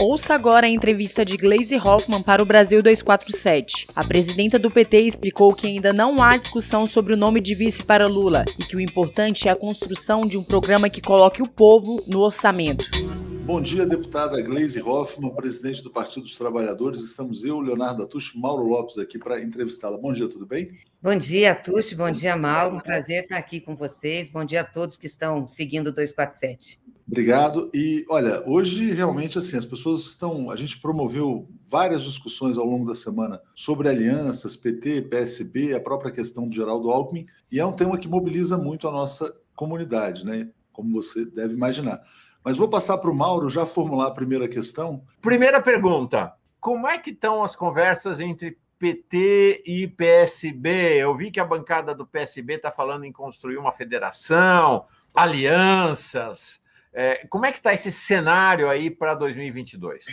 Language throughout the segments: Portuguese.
Ouça agora a entrevista de Gleisi Hoffmann para o Brasil 247. A presidenta do PT explicou que ainda não há discussão sobre o nome de vice para Lula e que o importante é a construção de um programa que coloque o povo no orçamento. Bom dia, deputada Gleisi Hoffmann, presidente do Partido dos Trabalhadores. Estamos eu, Leonardo Atush, Mauro Lopes aqui para entrevistá-la. Bom dia, tudo bem? Bom dia, Atush. Bom dia, Mauro. Um prazer estar aqui com vocês. Bom dia a todos que estão seguindo o 247. Obrigado. E olha, hoje realmente assim, as pessoas estão. A gente promoveu várias discussões ao longo da semana sobre alianças, PT, PSB, a própria questão do Geraldo Alckmin, e é um tema que mobiliza muito a nossa comunidade, né? Como você deve imaginar. Mas vou passar para o Mauro já formular a primeira questão. Primeira pergunta: como é que estão as conversas entre PT e PSB? Eu vi que a bancada do PSB está falando em construir uma federação, alianças. É, como é que está esse cenário aí para 2022?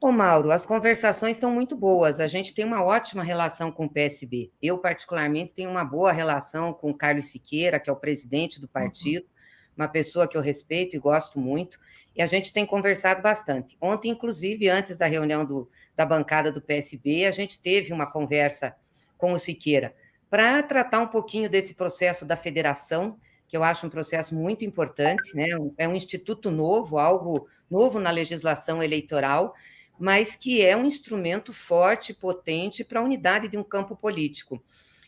Ô, Mauro, as conversações estão muito boas. A gente tem uma ótima relação com o PSB. Eu, particularmente, tenho uma boa relação com o Carlos Siqueira, que é o presidente do partido, uhum. uma pessoa que eu respeito e gosto muito. E a gente tem conversado bastante. Ontem, inclusive, antes da reunião do, da bancada do PSB, a gente teve uma conversa com o Siqueira para tratar um pouquinho desse processo da federação que eu acho um processo muito importante, né? É um instituto novo, algo novo na legislação eleitoral, mas que é um instrumento forte, potente para a unidade de um campo político.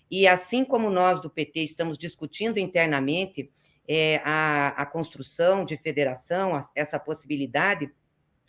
E assim como nós do PT estamos discutindo internamente é, a, a construção de federação, essa possibilidade,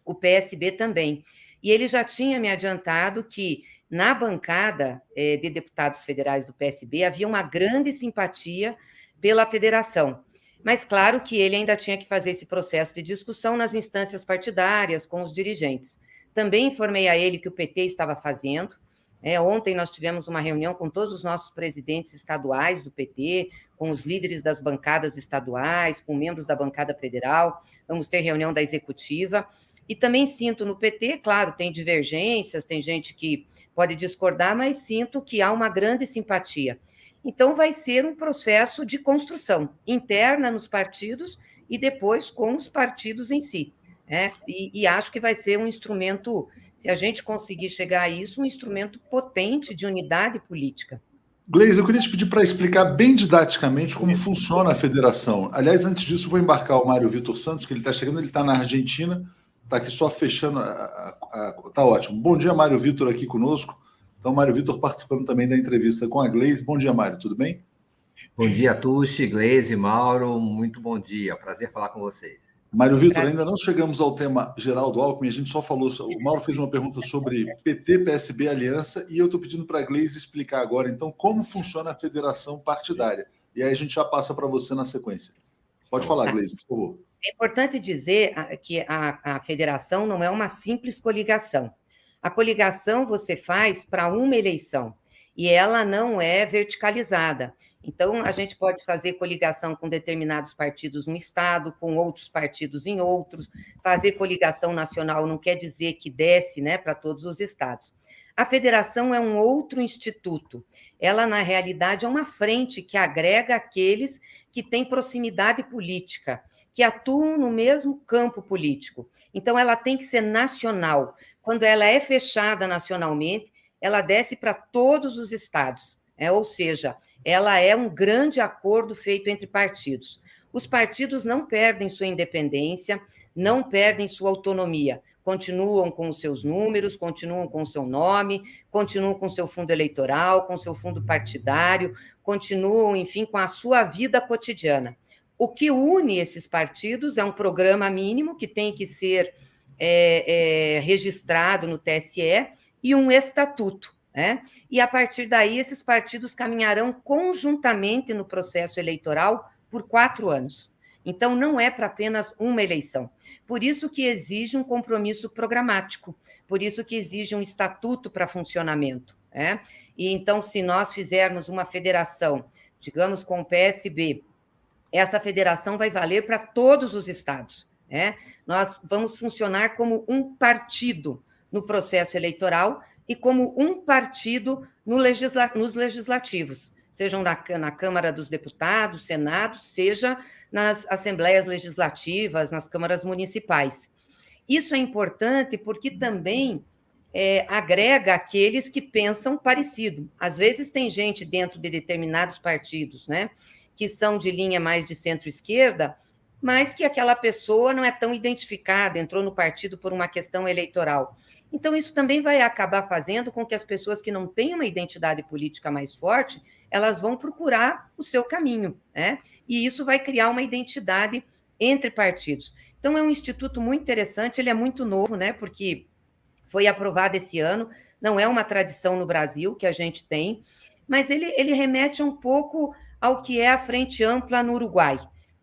o PSB também. E ele já tinha me adiantado que na bancada é, de deputados federais do PSB havia uma grande simpatia pela federação. Mas claro que ele ainda tinha que fazer esse processo de discussão nas instâncias partidárias com os dirigentes. Também informei a ele que o PT estava fazendo. É, ontem nós tivemos uma reunião com todos os nossos presidentes estaduais do PT, com os líderes das bancadas estaduais, com membros da bancada federal. Vamos ter reunião da executiva. E também sinto no PT, claro, tem divergências, tem gente que pode discordar, mas sinto que há uma grande simpatia. Então, vai ser um processo de construção interna nos partidos e depois com os partidos em si. Né? E, e acho que vai ser um instrumento, se a gente conseguir chegar a isso, um instrumento potente de unidade política. Gleise, eu queria te pedir para explicar bem didaticamente como funciona a federação. Aliás, antes disso, vou embarcar o Mário Vitor Santos, que ele está chegando, ele está na Argentina, está aqui só fechando. Está ótimo. Bom dia, Mário Vitor, aqui conosco. Então, Mário Vitor participando também da entrevista com a Gleise. Bom dia, Mário, tudo bem? Bom dia, Tuxi, Gleise, Mauro, muito bom dia. Prazer falar com vocês. Mário Vitor, ainda não chegamos ao tema geral do Alckmin, a gente só falou. O Mauro fez uma pergunta sobre PT, PSB, Aliança, e eu estou pedindo para a Gleise explicar agora, então, como funciona a federação partidária. E aí a gente já passa para você na sequência. Pode falar, tá. Gleise, por favor. É importante dizer que a, a federação não é uma simples coligação. A coligação você faz para uma eleição e ela não é verticalizada. Então, a gente pode fazer coligação com determinados partidos no estado, com outros partidos em outros. Fazer coligação nacional não quer dizer que desce né, para todos os estados. A federação é um outro instituto. Ela, na realidade, é uma frente que agrega aqueles que têm proximidade política, que atuam no mesmo campo político. Então, ela tem que ser nacional. Quando ela é fechada nacionalmente, ela desce para todos os estados. É, ou seja, ela é um grande acordo feito entre partidos. Os partidos não perdem sua independência, não perdem sua autonomia, continuam com os seus números, continuam com o seu nome, continuam com seu fundo eleitoral, com seu fundo partidário, continuam, enfim, com a sua vida cotidiana. O que une esses partidos é um programa mínimo que tem que ser é, é, registrado no TSE e um estatuto. Né? E a partir daí, esses partidos caminharão conjuntamente no processo eleitoral por quatro anos. Então, não é para apenas uma eleição. Por isso que exige um compromisso programático, por isso que exige um estatuto para funcionamento. Né? E então, se nós fizermos uma federação, digamos, com o PSB, essa federação vai valer para todos os estados. Né? Nós vamos funcionar como um partido no processo eleitoral e como um partido no legisla nos legislativos, sejam na, na Câmara dos Deputados, Senado, seja nas assembleias legislativas, nas câmaras municipais. Isso é importante porque também é, agrega aqueles que pensam parecido. Às vezes tem gente dentro de determinados partidos, né, que são de linha mais de centro-esquerda, mas que aquela pessoa não é tão identificada, entrou no partido por uma questão eleitoral. Então, isso também vai acabar fazendo com que as pessoas que não têm uma identidade política mais forte, elas vão procurar o seu caminho, né? E isso vai criar uma identidade entre partidos. Então, é um instituto muito interessante, ele é muito novo, né? Porque foi aprovado esse ano, não é uma tradição no Brasil que a gente tem, mas ele, ele remete um pouco ao que é a Frente Ampla no Uruguai.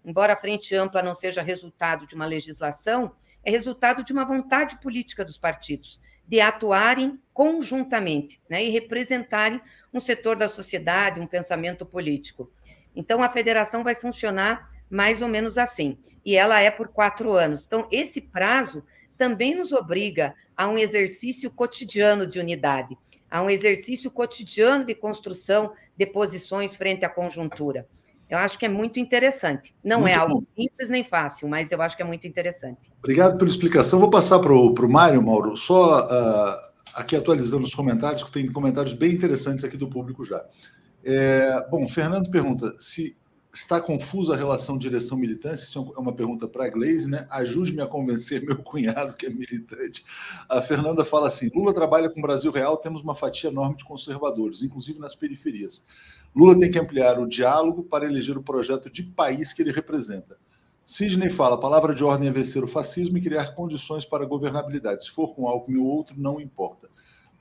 Embora a Frente Ampla não seja resultado de uma legislação, é resultado de uma vontade política dos partidos de atuarem conjuntamente né, e representarem um setor da sociedade, um pensamento político. Então, a federação vai funcionar mais ou menos assim, e ela é por quatro anos. Então, esse prazo também nos obriga a um exercício cotidiano de unidade, a um exercício cotidiano de construção de posições frente à conjuntura. Eu acho que é muito interessante. Não muito é algo bom. simples nem fácil, mas eu acho que é muito interessante. Obrigado pela explicação. Vou passar para o Mário, Mauro, só uh, aqui atualizando os comentários, que tem comentários bem interessantes aqui do público já. É, bom, Fernando pergunta se está confusa a relação direção-militância? Isso é uma pergunta para a Glaze, né? Ajude-me a convencer meu cunhado, que é militante. A Fernanda fala assim: Lula trabalha com o Brasil Real, temos uma fatia enorme de conservadores, inclusive nas periferias. Lula tem que ampliar o diálogo para eleger o projeto de país que ele representa. Sidney fala: a palavra de ordem é vencer o fascismo e criar condições para a governabilidade. Se for com Alckmin ou outro, não importa.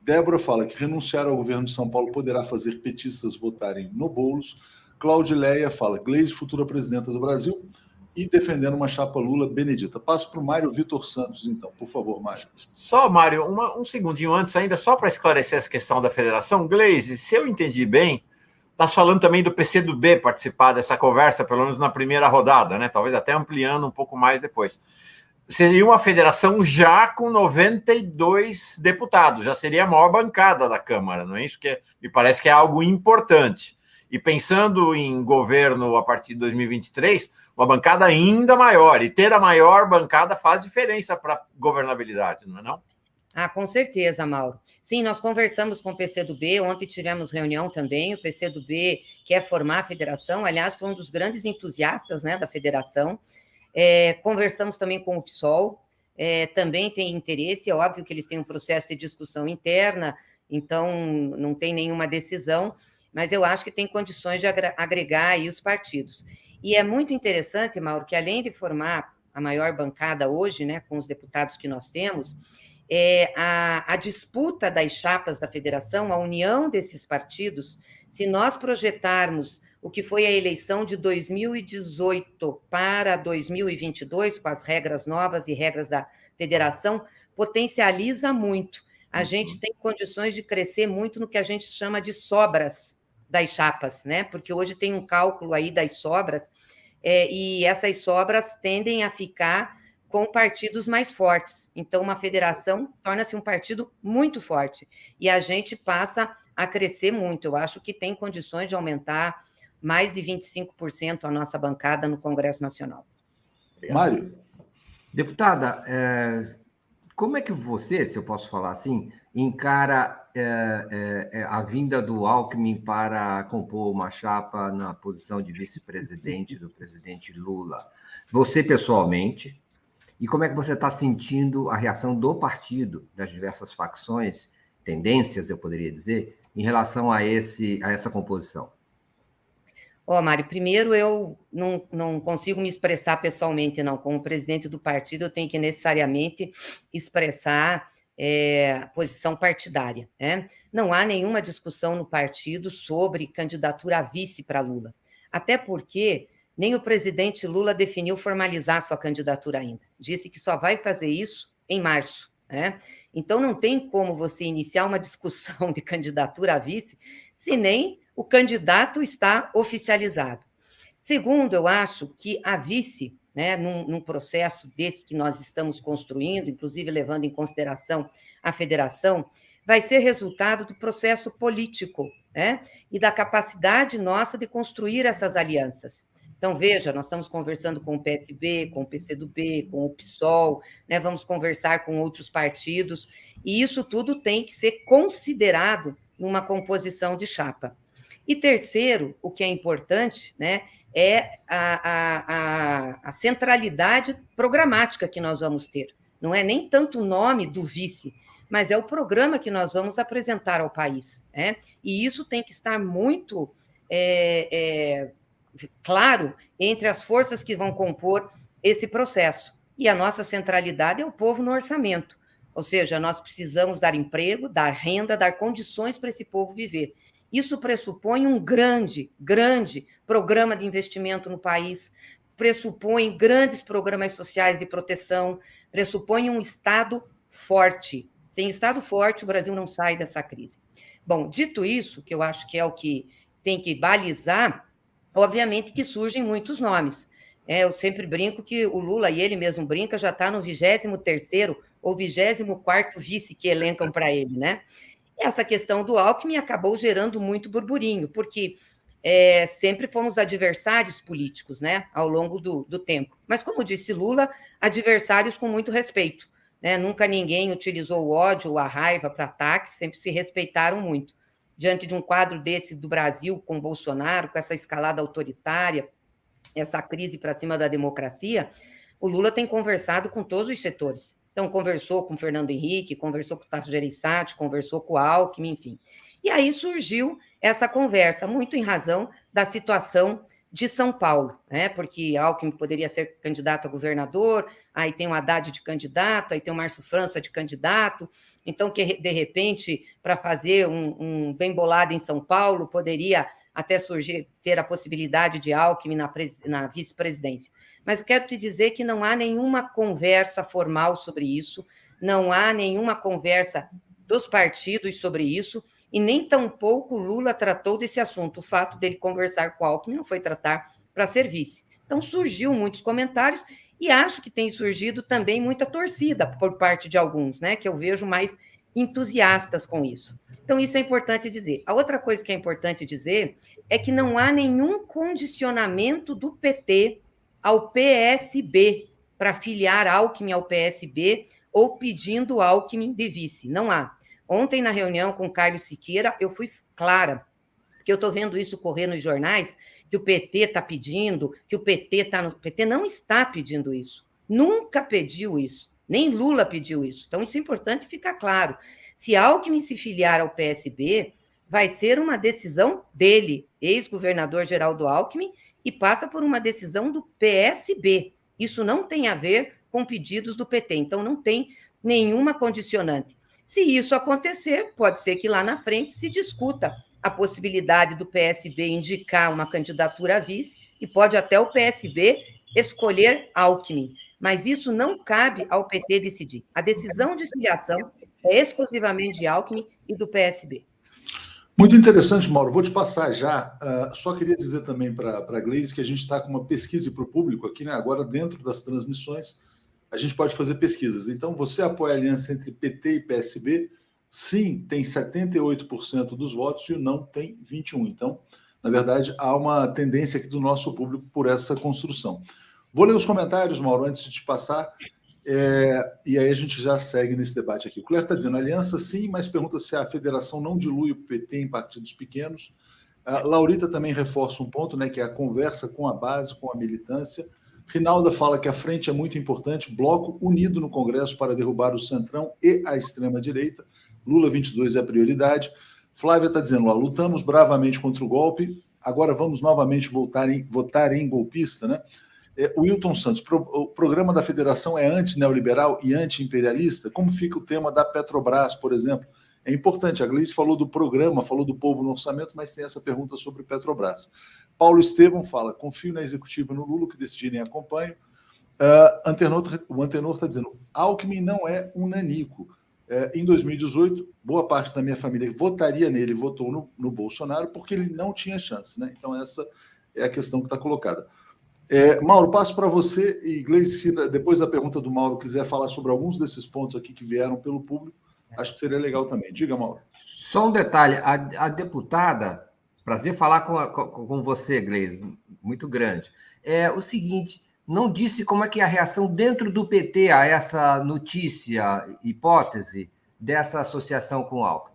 Débora fala que renunciar ao governo de São Paulo poderá fazer petistas votarem no Boulos. Claudileia fala, Gleisi, futura presidenta do Brasil, e defendendo uma chapa Lula Benedita. Passo para o Mário Vitor Santos, então, por favor, Mário. Só, Mário, uma, um segundinho antes, ainda só para esclarecer essa questão da federação. Gleisi, se eu entendi bem, está falando também do PCdoB participar dessa conversa, pelo menos na primeira rodada, né? Talvez até ampliando um pouco mais depois. Seria uma federação já com 92 deputados, já seria a maior bancada da Câmara, não é isso? Que me parece que é algo importante. E pensando em governo a partir de 2023, uma bancada ainda maior. E ter a maior bancada faz diferença para governabilidade, não é não? Ah, com certeza, Mauro. Sim, nós conversamos com o PCdoB, ontem tivemos reunião também, o PCdoB quer formar a federação, aliás, foi um dos grandes entusiastas né, da federação. É, conversamos também com o PSOL, é, também tem interesse, é óbvio que eles têm um processo de discussão interna, então não tem nenhuma decisão, mas eu acho que tem condições de agregar aí os partidos. E é muito interessante, Mauro, que além de formar a maior bancada hoje, né, com os deputados que nós temos, é, a, a disputa das chapas da federação, a união desses partidos, se nós projetarmos o que foi a eleição de 2018 para 2022, com as regras novas e regras da federação, potencializa muito. A uhum. gente tem condições de crescer muito no que a gente chama de sobras das chapas, né? Porque hoje tem um cálculo aí das sobras, é, e essas sobras tendem a ficar com partidos mais fortes. Então, uma federação torna-se um partido muito forte e a gente passa a crescer muito. Eu acho que tem condições de aumentar mais de 25% a nossa bancada no Congresso Nacional. Mário. Deputada, é, como é que você, se eu posso falar assim, encara é, é, é, a vinda do Alckmin para compor uma chapa na posição de vice-presidente do presidente Lula. Você pessoalmente, e como é que você está sentindo a reação do partido, das diversas facções, tendências, eu poderia dizer, em relação a, esse, a essa composição? Ó, oh, Mário, primeiro eu não, não consigo me expressar pessoalmente, não. Como presidente do partido, eu tenho que necessariamente expressar é, posição partidária. Né? Não há nenhuma discussão no partido sobre candidatura a vice para Lula. Até porque nem o presidente Lula definiu formalizar sua candidatura ainda. Disse que só vai fazer isso em março. Né? Então, não tem como você iniciar uma discussão de candidatura a vice se nem o candidato está oficializado. Segundo, eu acho que a vice né, num, num, processo desse que nós estamos construindo, inclusive levando em consideração a federação, vai ser resultado do processo político né, e da capacidade nossa de construir essas alianças. Então, veja, nós estamos conversando com o PSB, com o PCdoB, com o PSOL, né? vamos conversar com outros partidos, e isso tudo tem que ser considerado numa composição de chapa. E terceiro, o que é importante, né, é a, a, a, centralidade programática que nós vamos ter. Não é nem tanto o nome do vice, mas é o programa que nós vamos apresentar ao país. Né? E isso tem que estar muito é, é, claro entre as forças que vão compor esse processo. E a nossa centralidade é o povo no orçamento. Ou seja, nós precisamos dar emprego, dar renda, dar condições para esse povo viver. Isso pressupõe um grande, grande programa de investimento no país, pressupõe grandes programas sociais de proteção, pressupõe um Estado forte. Sem Estado forte, o Brasil não sai dessa crise. Bom, dito isso, que eu acho que é o que tem que balizar Obviamente que surgem muitos nomes. É, eu sempre brinco que o Lula, e ele mesmo brinca, já está no 23º ou 24º vice que elencam para ele, né? Essa questão do Alckmin acabou gerando muito burburinho, porque é, sempre fomos adversários políticos, né, ao longo do, do tempo. Mas, como disse Lula, adversários com muito respeito. Né? Nunca ninguém utilizou o ódio ou a raiva para ataques, sempre se respeitaram muito diante de um quadro desse do Brasil com Bolsonaro, com essa escalada autoritária, essa crise para cima da democracia, o Lula tem conversado com todos os setores. Então, conversou com o Fernando Henrique, conversou com o Tasso Gereissati, conversou com o Alckmin, enfim. E aí surgiu essa conversa, muito em razão da situação de São Paulo, né? porque Alckmin poderia ser candidato a governador, aí tem o Haddad de candidato, aí tem o Márcio França de candidato, então que de repente, para fazer um, um, bem bolado em São Paulo, poderia até surgir, ter a possibilidade de Alckmin na, na vice-presidência. Mas quero te dizer que não há nenhuma conversa formal sobre isso, não há nenhuma conversa dos partidos sobre isso, e nem tampouco Lula tratou desse assunto. O fato dele conversar com Alckmin não foi tratar para ser vice. Então surgiu muitos comentários e acho que tem surgido também muita torcida por parte de alguns, né? Que eu vejo mais entusiastas com isso. Então isso é importante dizer. A outra coisa que é importante dizer é que não há nenhum condicionamento do PT ao PSB para filiar Alckmin ao PSB ou pedindo Alckmin de vice. Não há. Ontem, na reunião com Carlos Siqueira, eu fui clara, porque eu estou vendo isso correr nos jornais, que o PT está pedindo, que o PT está no. O PT não está pedindo isso. Nunca pediu isso. Nem Lula pediu isso. Então, isso é importante ficar claro. Se Alckmin se filiar ao PSB, vai ser uma decisão dele, ex-governador Geraldo Alckmin, e passa por uma decisão do PSB. Isso não tem a ver com pedidos do PT. Então, não tem nenhuma condicionante. Se isso acontecer, pode ser que lá na frente se discuta a possibilidade do PSB indicar uma candidatura a vice e pode até o PSB escolher Alckmin. Mas isso não cabe ao PT decidir. A decisão de filiação é exclusivamente de Alckmin e do PSB. Muito interessante, Mauro. Vou te passar já. Uh, só queria dizer também para a Gleise que a gente está com uma pesquisa para o público aqui, né? Agora, dentro das transmissões, a gente pode fazer pesquisas. Então, você apoia a aliança entre PT e PSB? Sim, tem 78% dos votos e o não tem 21%. Então, na verdade, há uma tendência aqui do nosso público por essa construção. Vou ler os comentários, Mauro, antes de te passar. É, e aí a gente já segue nesse debate aqui. O Cléber está dizendo, aliança sim, mas pergunta se a federação não dilui o PT em partidos pequenos. A Laurita também reforça um ponto, né, que é a conversa com a base, com a militância. Rinalda fala que a frente é muito importante, bloco unido no Congresso para derrubar o Centrão e a extrema-direita. Lula 22 é a prioridade. Flávia está dizendo, ó, lutamos bravamente contra o golpe, agora vamos novamente voltar em, votar em golpista, né? É, Wilton Santos, pro, o programa da federação é anti-neoliberal e anti-imperialista? Como fica o tema da Petrobras, por exemplo? É importante, a Gleice falou do programa, falou do povo no orçamento, mas tem essa pergunta sobre Petrobras. Paulo Estevam fala: confio na executiva no Lula, que decidirem acompanho. Uh, Antenor, o Antenor está dizendo: Alckmin não é um nanico. Uh, em 2018, boa parte da minha família votaria nele, votou no, no Bolsonaro, porque ele não tinha chance. Né? Então, essa é a questão que está colocada. É, Mauro, passo para você e Gleice, depois da pergunta do Mauro, quiser falar sobre alguns desses pontos aqui que vieram pelo público, acho que seria legal também. Diga, Mauro. Só um detalhe: a, a deputada Prazer falar com, a, com, você, Gleise, muito grande. é o seguinte: não disse como é que é a reação dentro do PT a essa notícia, hipótese dessa associação com o Alckmin.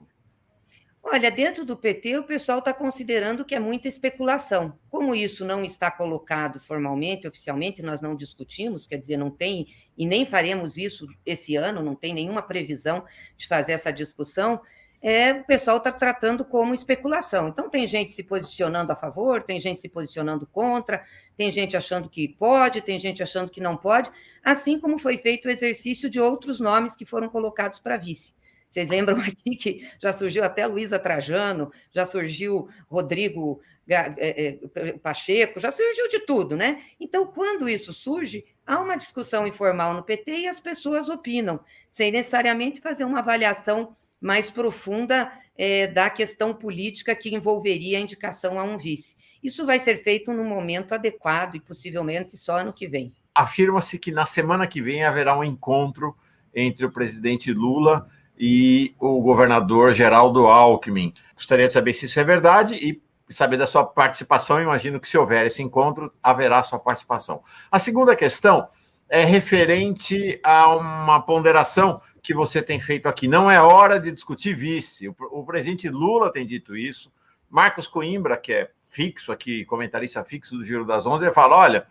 Olha, dentro do PT, o pessoal está considerando que é muita especulação. Como isso não está colocado formalmente, oficialmente, nós não discutimos, quer dizer, não tem, e nem faremos isso esse ano, não tem nenhuma previsão de fazer essa discussão, é, o pessoal está tratando como especulação. Então, tem gente se posicionando a favor, tem gente se posicionando contra, tem gente achando que pode, tem gente achando que não pode, assim como foi feito o exercício de outros nomes que foram colocados para vice. Vocês lembram aqui que já surgiu até Luísa Trajano, já surgiu Rodrigo é, é, Pacheco, já surgiu de tudo, né? Então, quando isso surge, há uma discussão informal no PT e as pessoas opinam, sem necessariamente fazer uma avaliação mais profunda é, da questão política que envolveria a indicação a um vice. Isso vai ser feito no momento adequado e possivelmente só ano que vem. Afirma-se que na semana que vem haverá um encontro entre o presidente Lula e o governador Geraldo Alckmin. Gostaria de saber se isso é verdade e saber da sua participação. Imagino que se houver esse encontro, haverá sua participação. A segunda questão é referente a uma ponderação que você tem feito aqui. Não é hora de discutir vice. O, presidente Lula tem dito isso. Marcos Coimbra, que é fixo aqui, comentarista fixo do Giro das Onze, ele fala: olha,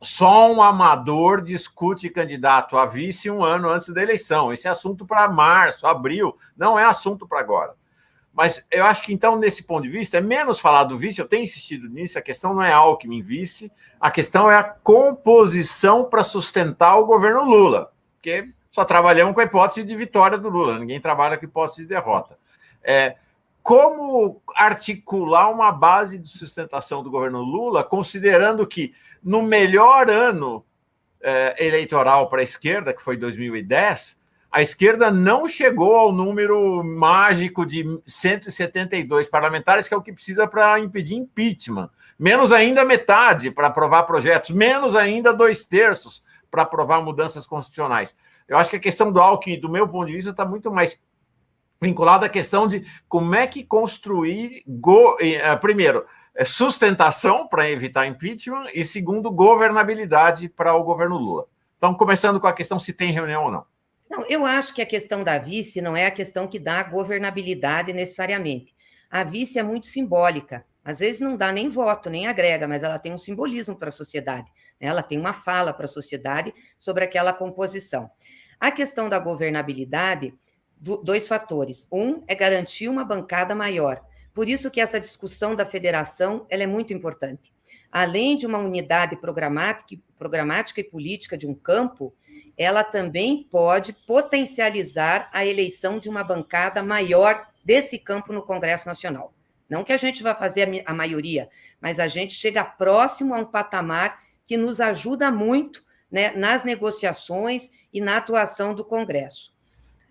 só um amador discute candidato a vice um ano antes da eleição. Esse é assunto para março, abril, não é assunto para agora. Mas eu acho que, então, nesse ponto de vista, é menos falar do vice, eu tenho insistido nisso, a questão não é Alckmin vice, a questão é a composição para sustentar o governo Lula, porque só trabalhamos com a hipótese de vitória do Lula, ninguém trabalha com a hipótese de derrota. É, como articular uma base de sustentação do governo Lula, considerando que no melhor ano é, eleitoral para a esquerda, que foi 2010, a esquerda não chegou ao número mágico de 172 parlamentares, que é o que precisa para impedir impeachment. Menos ainda metade para aprovar projetos, menos ainda dois terços para aprovar mudanças constitucionais. Eu acho que a questão do Alckmin, do meu ponto de vista, está muito mais vinculada à questão de como é que construir, go... Eh, primeiro, sustentação para evitar impeachment e, segundo, governabilidade para o governo Lula. Então, começando com a questão se tem reunião ou não. Não, eu acho que a questão da vice não é a questão que dá governabilidade necessariamente. A vice é muito simbólica. Às vezes não dá nem voto, nem agrega, mas ela tem um simbolismo para a sociedade. Né? Ela tem uma fala para a sociedade sobre aquela composição. A questão da governabilidade, dois fatores. Um é garantir uma bancada maior. Por isso que essa discussão da federação ela é muito importante. Além de uma unidade programática, programática e política de um campo, ela também pode potencializar a eleição de uma bancada maior desse campo no Congresso Nacional. Não que a gente vá fazer a maioria, mas a gente chega próximo a um patamar que nos ajuda muito né, nas negociações e na atuação do Congresso.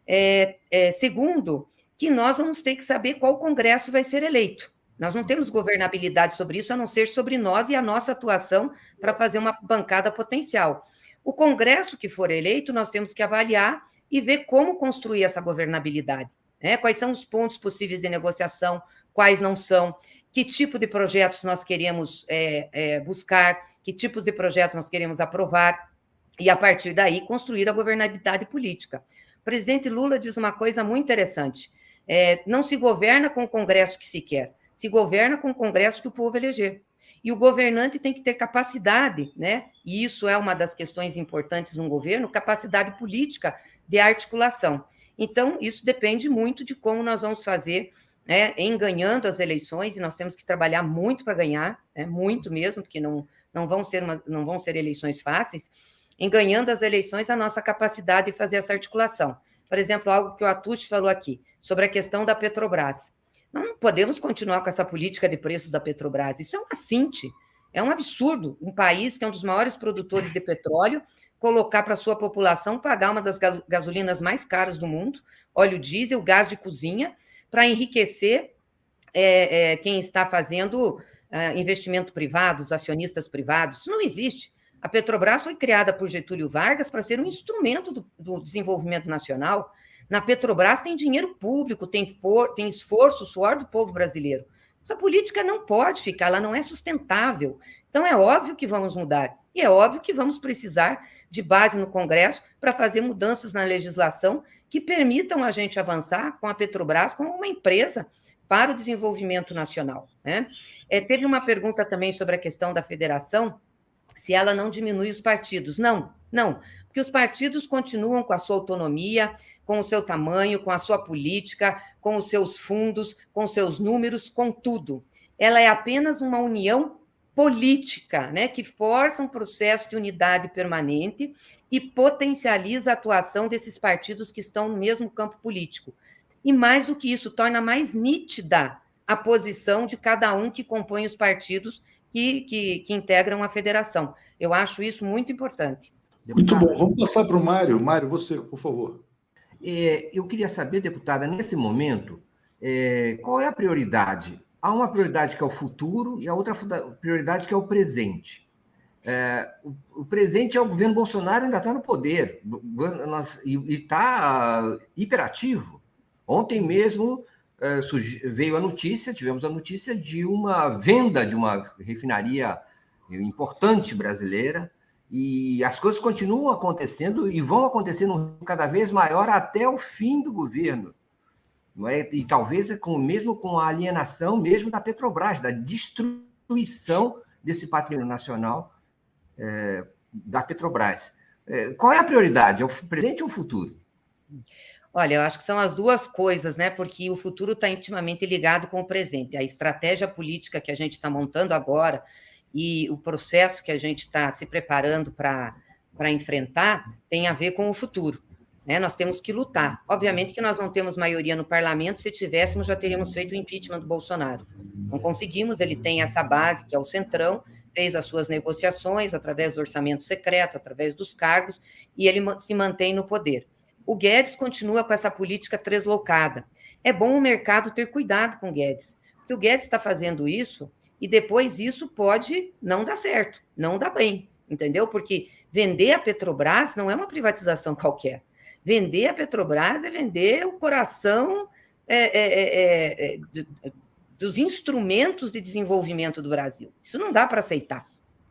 É, é, segundo, que nós vamos ter que saber qual Congresso vai ser eleito. Nós não temos governabilidade sobre isso, a não ser sobre nós e a nossa atuação para fazer uma bancada potencial. O Congresso que for eleito, nós temos que avaliar e ver como construir essa governabilidade. Né? Quais são os pontos possíveis de negociação, quais não são, que tipo de projetos nós queremos é, é, buscar, que tipos de projetos nós queremos aprovar, e a partir daí construir a governabilidade política. O presidente Lula diz uma coisa muito interessante: é, não se governa com o Congresso que se quer, se governa com o Congresso que o povo eleger. E o governante tem que ter capacidade, né? E isso é uma das questões importantes no governo, capacidade política de articulação. Então, isso depende muito de como nós vamos fazer né, em ganhando as eleições, e nós temos que trabalhar muito para ganhar, né, muito mesmo, porque não, não, vão ser uma, não vão ser eleições fáceis, em ganhando as eleições, a nossa capacidade de fazer essa articulação. Por exemplo, algo que o Atush falou aqui, sobre a questão da Petrobras. Não podemos continuar com essa política de preços da Petrobras. Isso é um assinte. É um absurdo um país que é um dos maiores produtores de petróleo colocar para sua população pagar uma das gasolinas mais caras do mundo, óleo diesel, gás de cozinha, para enriquecer é, é, quem está fazendo é, investimento privado, os acionistas privados. Isso não existe. A Petrobras foi criada por Getúlio Vargas para ser um instrumento do, do desenvolvimento nacional. Na Petrobras tem dinheiro público, tem, for, tem esforço, suor do povo brasileiro. Essa política não pode ficar, ela não é sustentável. Então, é óbvio que vamos mudar. E é óbvio que vamos precisar de base no Congresso para fazer mudanças na legislação que permitam a gente avançar com a Petrobras como uma empresa para o desenvolvimento nacional. Né? É, teve uma pergunta também sobre a questão da federação, se ela não diminui os partidos. Não, não, porque os partidos continuam com a sua autonomia, com o seu tamanho, com a sua política, com os seus fundos, com seus números, com tudo. Ela é apenas uma união política, né, que força um processo de unidade permanente e potencializa a atuação desses partidos que estão no mesmo campo político. E mais do que isso, torna mais nítida a posição de cada um que compõe os partidos que, que, que integram a federação. Eu acho isso muito importante. Muito bom. Vamos passar para o Mário. Mário, você, por favor. É, eu queria saber, deputada, nesse momento, é, qual é a prioridade? Há uma prioridade que é o futuro e a outra prioridade que é o presente. É, o, o, presente é o governo Bolsonaro ainda está no poder nós, e está hiperativo. Ontem mesmo é, veio a notícia, tivemos a notícia de uma venda de uma refinaria importante brasileira e as coisas continuam acontecendo e vão acontecendo cada vez maior até o fim do governo. É? E talvez com, mesmo com a alienação mesmo da Petrobras, da destruição desse patrimônio nacional é, da Petrobras. É, qual é a prioridade? É o presente ou o futuro? Olha, eu acho que são as duas coisas, né? Porque o futuro está intimamente ligado com o presente. A estratégia política que a gente está montando agora e o processo que a gente está se preparando para enfrentar tem a ver com o futuro. Né? Nós temos que lutar. Obviamente que nós não temos maioria no parlamento, se tivéssemos, já teríamos feito o impeachment do Bolsonaro. Não conseguimos, ele tem essa base, que é o Centrão, fez as suas negociações através do orçamento secreto, através dos cargos, e ele se mantém no poder. O Guedes continua com essa política deslocada. É bom o mercado ter cuidado com o Guedes, porque o Guedes está fazendo isso e depois isso pode não dar certo, não dar bem, entendeu? Porque vender a Petrobras não é uma privatização qualquer. Vender a Petrobras é vender o coração é, é, é, é dos instrumentos de desenvolvimento do Brasil. Isso não dá para aceitar.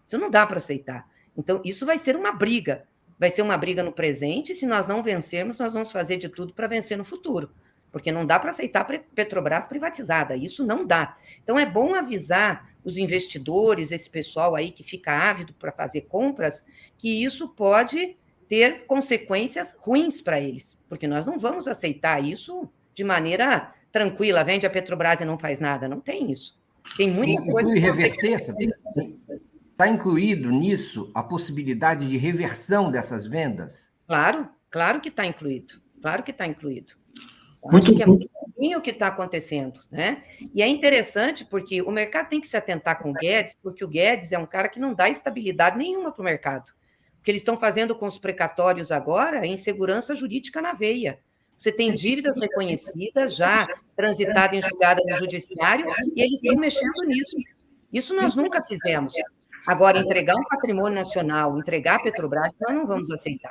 Isso não dá para aceitar. Então, isso vai ser uma briga. Vai ser uma briga no presente, se nós não vencermos, nós vamos fazer de tudo para vencer no futuro porque não dá para aceitar Petrobras privatizada, isso não dá. Então é bom avisar os investidores, esse pessoal aí que fica ávido para fazer compras, que isso pode ter consequências ruins para eles, porque nós não vamos aceitar isso de maneira tranquila, vende a Petrobras e não faz nada, não tem isso. Tem muita Sim, coisa. reverter, Está incluído nisso a possibilidade de reversão dessas vendas? Claro, claro que está incluído. Claro que está incluído. Muito Acho que é muito o que está acontecendo, né? E é interessante porque o mercado tem que se atentar com o Guedes, porque o Guedes é um cara que não dá estabilidade nenhuma para o mercado. O que eles estão fazendo com os precatórios agora é insegurança jurídica na veia. Você tem dívidas reconhecidas, já transitadas em julgada no judiciário, e eles estão mexendo nisso. Isso nós nunca fizemos. Agora, entregar um patrimônio nacional, entregar a Petrobras, nós não vamos aceitar.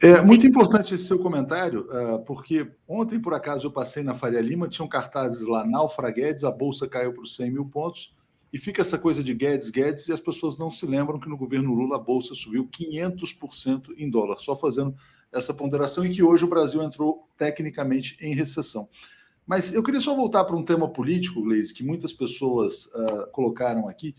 É muito importante esse seu comentário, ah, porque ontem, por acaso, eu passei na Faria Lima, tinham cartazes lá, Naufra Guedes, a bolsa caiu para os 100 mil pontos, e fica essa coisa de Guedes, Guedes, e as pessoas não se lembram que no governo Lula a bolsa subiu 500% em dólar, só fazendo essa ponderação, e que hoje o Brasil entrou tecnicamente em recessão. Mas eu queria só voltar para um tema político, Gleisi, que muitas pessoas uh, colocaram aqui,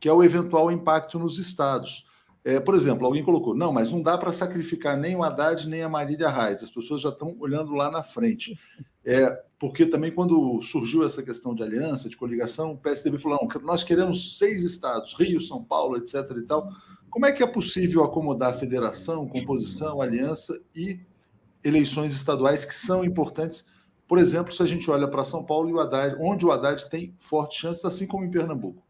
que é o eventual impacto nos estados. É, por exemplo, alguém colocou, não, mas não dá para sacrificar nem o Haddad nem a Marília Reis, as pessoas já estão olhando lá na frente. É, porque também quando surgiu essa questão de aliança, de coligação, o PSDB falou, não, nós queremos seis estados, Rio, São Paulo, etc. e tal. Como é que é possível acomodar federação, composição, aliança e eleições estaduais que são importantes? Por exemplo, se a gente olha para São Paulo e o Haddad, onde o Haddad tem fortes chances, assim como em Pernambuco.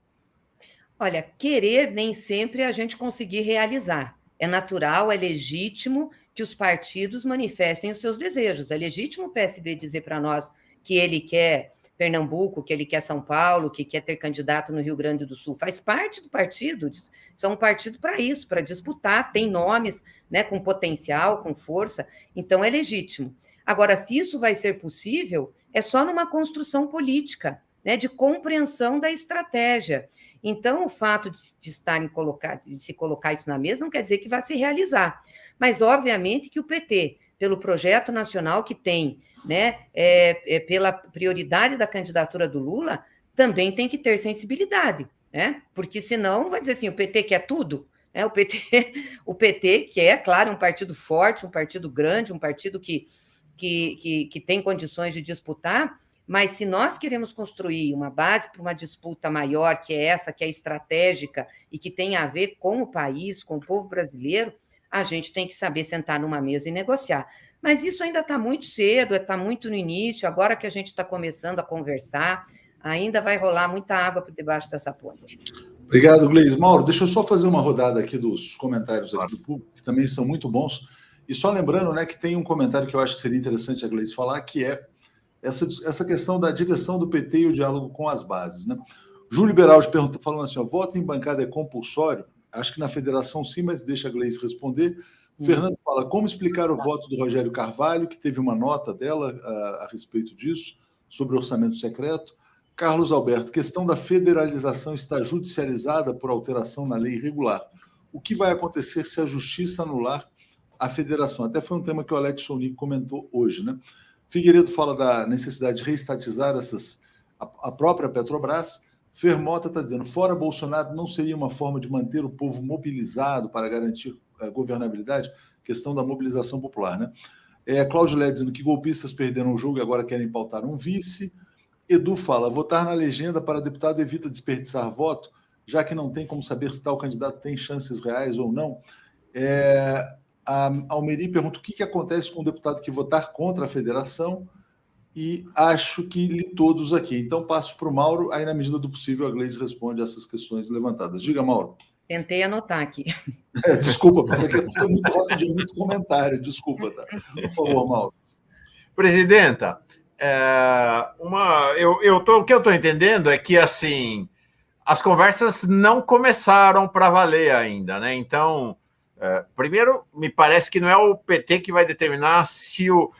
Olha, querer nem sempre a gente conseguir realizar. É natural, é legítimo que os partidos manifestem os seus desejos. É legítimo o PSB dizer para nós que ele quer Pernambuco, que ele quer São Paulo, que quer ter candidato no Rio Grande do Sul. Faz parte do partido, são um partido para isso, para disputar, tem nomes né, com potencial, com força, então é legítimo. Agora, se isso vai ser possível, é só numa construção política né, de compreensão da estratégia. Então, o fato de, de estarem colocar, de se colocar isso na mesa não quer dizer que vai se realizar. Mas, obviamente, que o PT, pelo projeto nacional que tem, né, é, é, pela prioridade da candidatura do Lula, também tem que ter sensibilidade, né? Porque senão vai dizer assim, o PT quer tudo, né? O PT, o PT que é, claro, um partido forte, um partido grande, um partido que, que, que, que tem condições de disputar, mas se nós queremos construir uma base para uma disputa maior, que é essa, que é estratégica e que tem a ver com o país, com o povo brasileiro, a gente tem que saber sentar numa mesa e negociar. Mas isso ainda está muito cedo, está muito no início, agora que a gente está começando a conversar, ainda vai rolar muita água por debaixo dessa ponte. Obrigado, Gleis. Mauro, deixa eu só fazer uma rodada aqui dos comentários aqui do público, que também são muito bons. E só lembrando né, que tem um comentário que eu acho que seria interessante a Gleis falar, que é essa, essa questão da direção do PT e o diálogo com as bases. Né? Júlio Beraldi pergunta, falando assim: ó, voto em bancada é compulsório? Acho que na federação sim, mas deixa a Gleice responder. Hum. Fernando fala: como explicar o voto do Rogério Carvalho, que teve uma nota dela a, a respeito disso, sobre orçamento secreto. Carlos Alberto, questão da federalização está judicializada por alteração na lei regular. O que vai acontecer se a justiça anular a federação? Até foi um tema que o Alex Sonic comentou hoje, né? Figueiredo fala da necessidade de reestatizar essas, a, a própria Petrobras. Fermota está dizendo, fora Bolsonaro, não seria uma forma de manter o povo mobilizado para garantir a governabilidade? Questão da mobilização popular, né? É, Cláudio Lé dizendo que golpistas perderam o jogo e agora querem pautar um vice. Edu fala, votar na legenda para deputado evita desperdiçar voto, já que não tem como saber se tal candidato tem chances reais ou não. É, a Almeri pergunta o que, que acontece com o deputado que votar contra a federação e acho que li todos aqui. Então passo para o Mauro, aí na medida do possível a Gleisi responde essas questões levantadas. Diga, Mauro. Tentei anotar aqui. É, desculpa, mas aqui é muito rápido, muito comentário. Desculpa, tá? Por favor, Mauro. Presidenta, é, uma, eu, eu tô, o que eu estou entendendo é que assim as conversas não começaram para valer ainda, né? Então é, primeiro, me parece que não é o PT que vai determinar se o.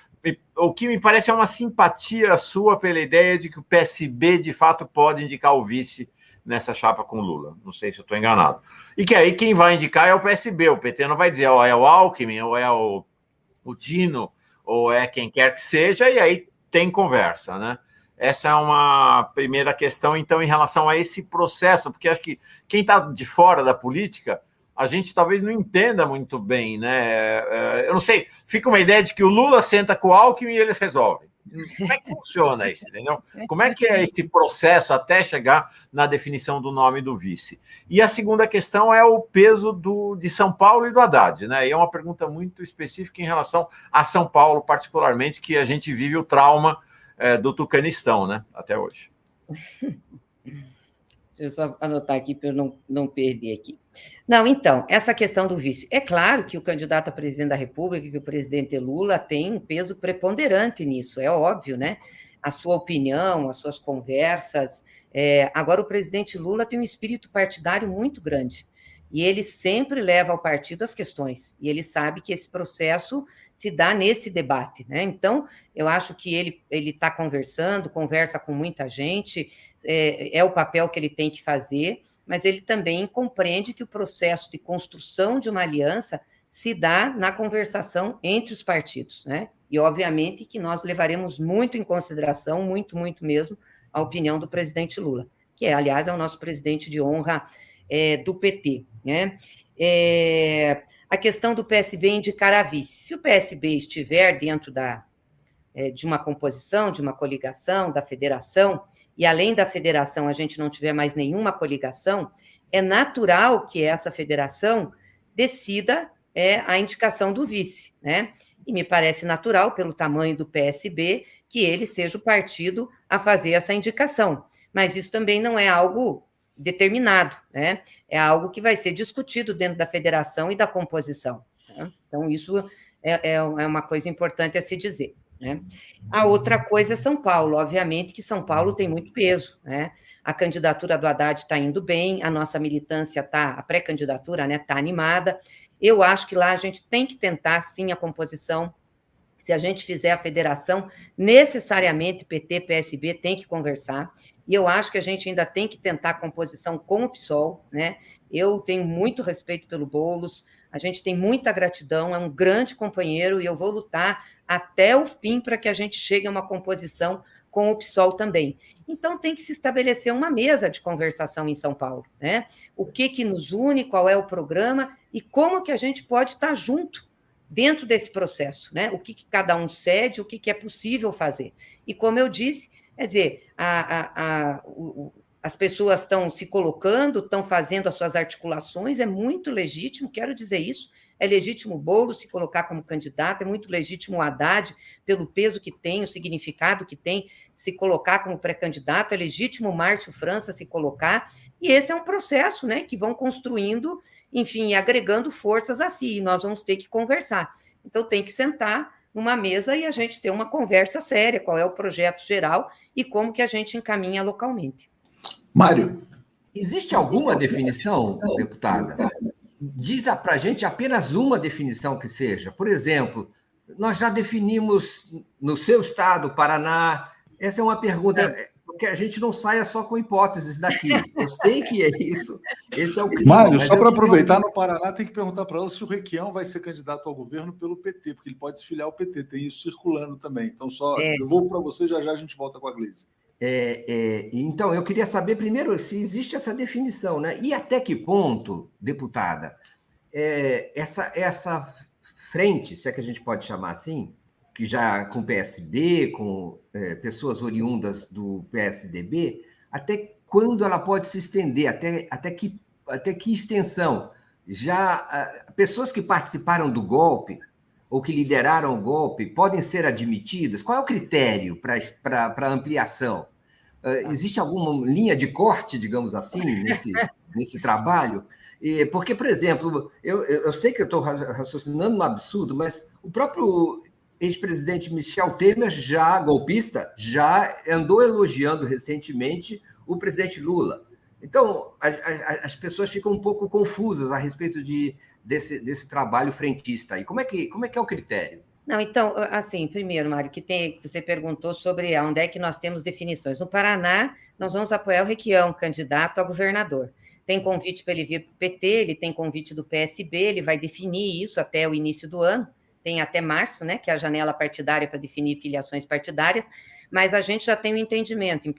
O que me parece é uma simpatia sua pela ideia de que o PSB de fato pode indicar o vice nessa chapa com Lula. Não sei se eu estou enganado. E que aí quem vai indicar é o PSB. O PT não vai dizer, ó, é o Alckmin, ou é o, o Dino, ou é quem quer que seja, e aí tem conversa, né? Essa é uma primeira questão, então, em relação a esse processo, porque acho que quem está de fora da política a gente talvez não entenda muito bem, né? É, eu não sei, fica uma ideia de que o Lula senta com o Alckmin e eles resolvem. Como é que funciona isso, entendeu? Como é que é esse processo até chegar na definição do nome do vice? E a segunda questão é o peso do, de São Paulo e do Haddad, né? E é uma pergunta muito específica em relação a São Paulo, particularmente, que a gente vive o trauma é, do Tucanistão, né? Até hoje. Deixa eu só anotar aqui para eu não, não perder aqui. Não, então, essa questão do vice. É claro que o candidato a presidente da República, que o presidente Lula, tem um peso preponderante nisso, é óbvio, né? A sua opinião, as suas conversas. É... Agora, o presidente Lula tem um espírito partidário muito grande. E ele sempre leva ao partido as questões. E ele sabe que esse processo se dá nesse debate, né? Então, eu acho que ele ele está conversando, conversa com muita gente, é, é o papel que ele tem que fazer, mas ele também compreende que o processo de construção de uma aliança se dá na conversação entre os partidos, né? E obviamente que nós levaremos muito em consideração, muito, muito mesmo, a opinião do presidente Lula, que é, aliás, é o nosso presidente de honra é, do PT, né? É, a questão do PSB indicar a vice. Se o PSB estiver dentro da, é, de uma composição, de uma coligação, da federação, e além da federação a gente não tiver mais nenhuma coligação, é natural que essa federação decida é, a indicação do vice, né? E me parece natural, pelo tamanho do PSB, que ele seja o partido a fazer essa indicação. Mas isso também não é algo determinado, né? É algo que vai ser discutido dentro da federação e da composição. Né? Então, isso é, é, é uma coisa importante a se dizer. Né? A outra coisa é São Paulo, obviamente que São Paulo tem muito peso, né? A candidatura do Haddad está indo bem, a nossa militância está, a pré-candidatura está né, tá animada. Eu acho que lá a gente tem que tentar, sim, a composição. Se a gente fizer a federação, necessariamente PT, PSB tem que conversar. e eu acho que a gente ainda tem que tentar composição com o PSOL, né? Eu tenho muito respeito pelo Boulos, a gente tem muita gratidão, é um grande companheiro e eu vou lutar até o fim para que a gente chegue a uma composição com o PSOL também. Então tem que se estabelecer uma mesa de conversação em São Paulo, né? O que que nos une, qual é o programa e como que a gente pode estar junto dentro desse processo, né? O que, que cada um cede, o que, que é possível fazer. E como eu disse, quer dizer, a, a, a, o, as pessoas estão se colocando, estão fazendo as suas articulações, é muito legítimo, quero dizer isso. É legítimo o Bolo se colocar como candidato, é muito legítimo o Haddad, pelo peso que tem, o significado que tem, se colocar como pré-candidato, é legítimo o Márcio França se colocar, e esse é um processo né, que vão construindo, enfim, agregando forças a si, e nós vamos ter que conversar. Então, tem que sentar numa mesa e a gente ter uma conversa séria, qual é o projeto geral e como que a gente encaminha localmente. Mário. Existe alguma definição, deputada? Diz para a gente apenas uma definição que seja. Por exemplo, nós já definimos no seu estado, Paraná. Essa é uma pergunta é. porque a gente não saia só com hipóteses daqui. Eu sei que é isso. Esse é o clima, Mário, só para aproveitar, no Paraná tem que perguntar para ela se o Requião vai ser candidato ao governo pelo PT, porque ele pode se filiar ao PT. Tem isso circulando também. Então, só é. eu vou para você, já já a gente volta com a Gleisi. É, é, então, eu queria saber primeiro se existe essa definição, né? E até que ponto, deputada, é, essa, essa frente, se é que a gente pode chamar assim, que já com PSD, com é, pessoas oriundas do PSDB, até quando ela pode se estender, até, até, que, até que extensão? Já pessoas que participaram do golpe ou que lideraram o golpe podem ser admitidas? Qual é o critério para ampliação? Uh, existe alguma linha de corte, digamos assim, nesse, nesse trabalho? E, porque, por exemplo, eu, eu sei que eu estou raciocinando um absurdo, mas o próprio ex-presidente Michel Temer, já golpista, já andou elogiando recentemente o presidente Lula. Então, a, a, as pessoas ficam um pouco confusas a respeito de desse, desse trabalho frentista aí? Como é, que, como é que é o critério? Não, então, assim, primeiro, Mário, que tem, você perguntou sobre onde é que nós temos definições. No Paraná, nós vamos apoiar o Requião, candidato a governador. Tem convite para ele vir para o PT, ele tem convite do PSB, ele vai definir isso até o início do ano, tem até março, né, que é a janela partidária para definir filiações partidárias, mas a gente já tem um entendimento,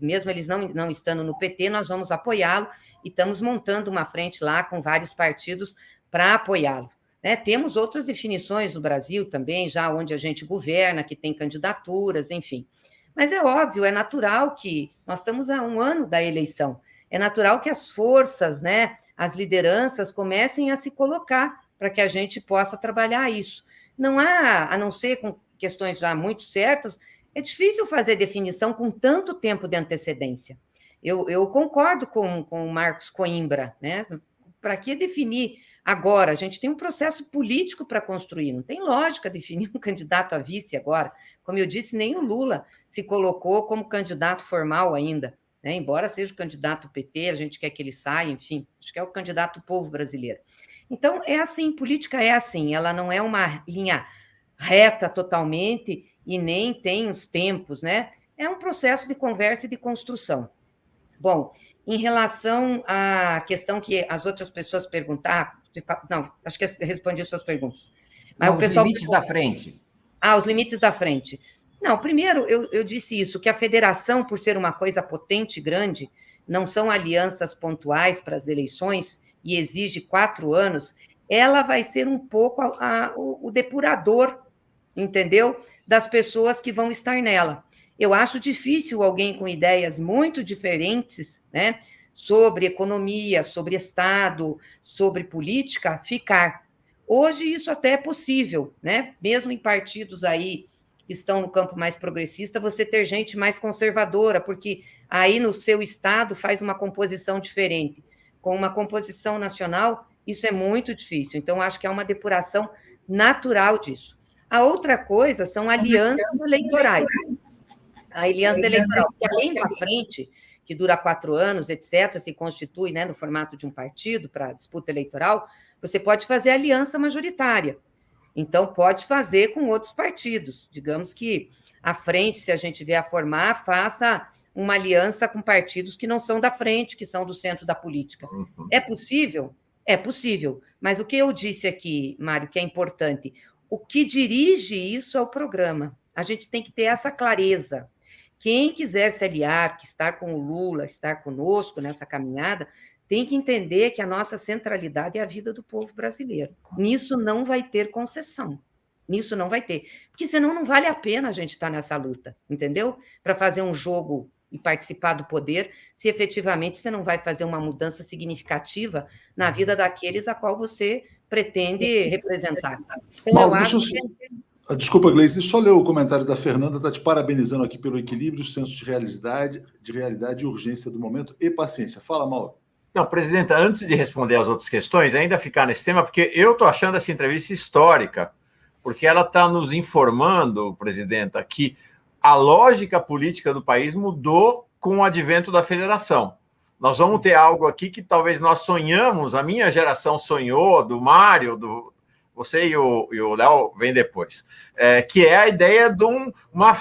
mesmo eles não, não estando no PT, nós vamos apoiá-lo e estamos montando uma frente lá com vários partidos para apoiá-lo. Né? Temos outras definições no Brasil também, já onde a gente governa, que tem candidaturas, enfim. Mas é óbvio, é natural que nós estamos a um ano da eleição. É natural que as forças, né, as lideranças comecem a se colocar para que a gente possa trabalhar isso. Não há, a não ser com questões já muito certas, é difícil fazer definição com tanto tempo de antecedência. Eu, eu concordo com, com o Marcos Coimbra, né? Para que definir agora? A gente tem um processo político para construir, não tem lógica definir um candidato a vice agora. Como eu disse, nem o Lula se colocou como candidato formal ainda, né? embora seja o candidato PT, a gente quer que ele saia, enfim, acho que é o candidato povo brasileiro. Então, é assim, política é assim, ela não é uma linha reta totalmente e nem tem os tempos, né? É um processo de conversa e de construção. Bom, em relação à questão que as outras pessoas perguntaram, não, acho que respondi as suas perguntas. Mas não, o pessoal os limites da frente. Ah, os limites da frente. Não, primeiro eu, eu disse isso, que a federação, por ser uma coisa potente e grande, não são alianças pontuais para as eleições e exige quatro anos, ela vai ser um pouco a, a, o, o depurador, entendeu? Das pessoas que vão estar nela. Eu acho difícil alguém com ideias muito diferentes, né, sobre economia, sobre Estado, sobre política, ficar. Hoje isso até é possível, né? Mesmo em partidos aí que estão no campo mais progressista, você ter gente mais conservadora, porque aí no seu estado faz uma composição diferente. Com uma composição nacional, isso é muito difícil. Então, acho que é uma depuração natural disso. A outra coisa são alianças eleitorais a aliança eleitoral, que além da frente, que dura quatro anos, etc., se constitui né, no formato de um partido para disputa eleitoral, você pode fazer aliança majoritária. Então, pode fazer com outros partidos. Digamos que a frente, se a gente vier a formar, faça uma aliança com partidos que não são da frente, que são do centro da política. Uhum. É possível? É possível. Mas o que eu disse aqui, Mário, que é importante, o que dirige isso é o programa. A gente tem que ter essa clareza. Quem quiser se aliar, que estar com o Lula, estar conosco nessa caminhada, tem que entender que a nossa centralidade é a vida do povo brasileiro. Nisso não vai ter concessão. Nisso não vai ter. Porque senão não vale a pena a gente estar nessa luta, entendeu? Para fazer um jogo e participar do poder, se efetivamente você não vai fazer uma mudança significativa na vida daqueles a qual você pretende representar. Então, eu acho que... Ah, desculpa, Gleice, só ler o comentário da Fernanda, está te parabenizando aqui pelo equilíbrio, senso de realidade, de realidade e urgência do momento e paciência. Fala, Mauro. Não, presidenta, antes de responder as outras questões, ainda ficar nesse tema, porque eu estou achando essa entrevista histórica, porque ela está nos informando, presidenta, que a lógica política do país mudou com o advento da federação. Nós vamos ter algo aqui que talvez nós sonhamos, a minha geração sonhou, do Mário, do, você e o Léo vêm depois, é, que é a ideia de um, uma,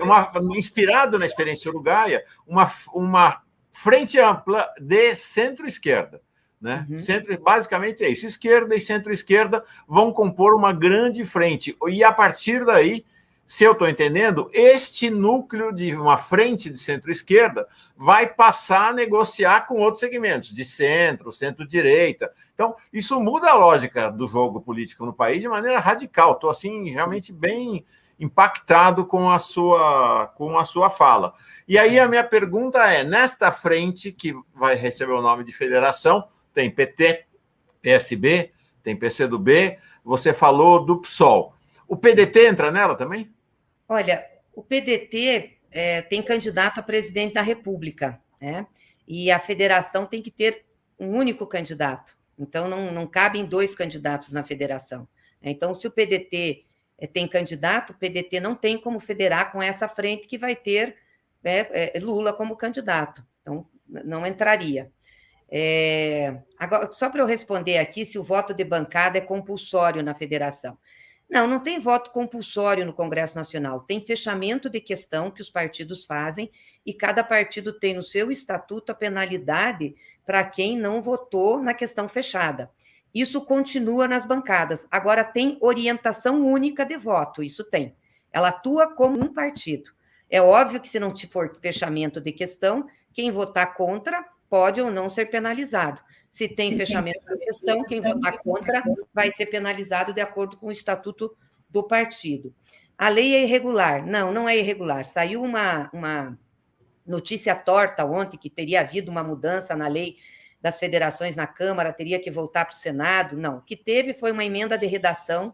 uma inspirado na experiência uruguaia, uma, uma frente ampla de centro-esquerda. Né? Uhum. Centro, basicamente é isso. Esquerda e centro-esquerda vão compor uma grande frente. E a partir daí, se eu estou entendendo, este núcleo de uma frente de centro-esquerda vai passar a negociar com outros segmentos, de centro, centro-direita. Então, isso muda a lógica do jogo político no país de maneira radical. Estou, assim, realmente bem impactado com a sua com a sua fala. E aí a minha pergunta é: nesta frente que vai receber o nome de federação, tem PT, PSB, tem PCdoB, você falou do PSOL. O PDT entra nela também? Olha, o PDT é, tem candidato a presidente da República, né? E a federação tem que ter um único candidato. Então, não, não cabem dois candidatos na federação. Então, se o PDT é, tem candidato, o PDT não tem como federar com essa frente que vai ter é, é, Lula como candidato. Então, não entraria. É, agora, só para eu responder aqui se o voto de bancada é compulsório na federação. Não, não tem voto compulsório no Congresso Nacional. Tem fechamento de questão que os partidos fazem e cada partido tem no seu estatuto a penalidade para quem não votou na questão fechada. Isso continua nas bancadas. Agora tem orientação única de voto, isso tem. Ela atua como um partido. É óbvio que se não for fechamento de questão, quem votar contra pode ou não ser penalizado. Se tem fechamento da questão, quem votar contra vai ser penalizado de acordo com o estatuto do partido. A lei é irregular? Não, não é irregular. Saiu uma, uma notícia torta ontem que teria havido uma mudança na lei das federações na Câmara, teria que voltar para o Senado. Não, o que teve foi uma emenda de redação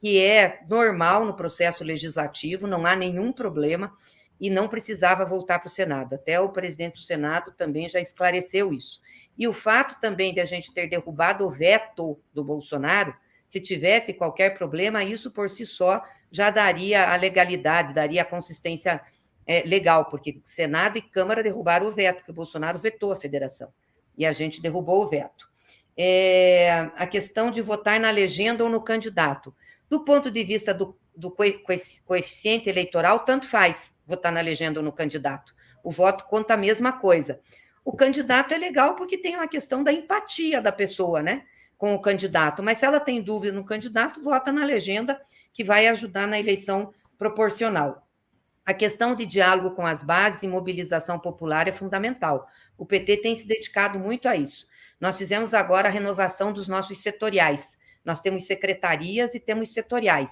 que é normal no processo legislativo, não há nenhum problema e não precisava voltar para o Senado. Até o presidente do Senado também já esclareceu isso. E o fato também de a gente ter derrubado o veto do Bolsonaro, se tivesse qualquer problema, isso por si só já daria a legalidade, daria a consistência é, legal, porque Senado e Câmara derrubaram o veto, porque o Bolsonaro vetou a federação, e a gente derrubou o veto. É, a questão de votar na legenda ou no candidato. Do ponto de vista do, do coeficiente eleitoral, tanto faz votar na legenda ou no candidato. O voto conta a mesma coisa. O candidato é legal porque tem uma questão da empatia da pessoa, né? Com o candidato. Mas se ela tem dúvida no candidato, vota na legenda, que vai ajudar na eleição proporcional. A questão de diálogo com as bases e mobilização popular é fundamental. O PT tem se dedicado muito a isso. Nós fizemos agora a renovação dos nossos setoriais. Nós temos secretarias e temos setoriais.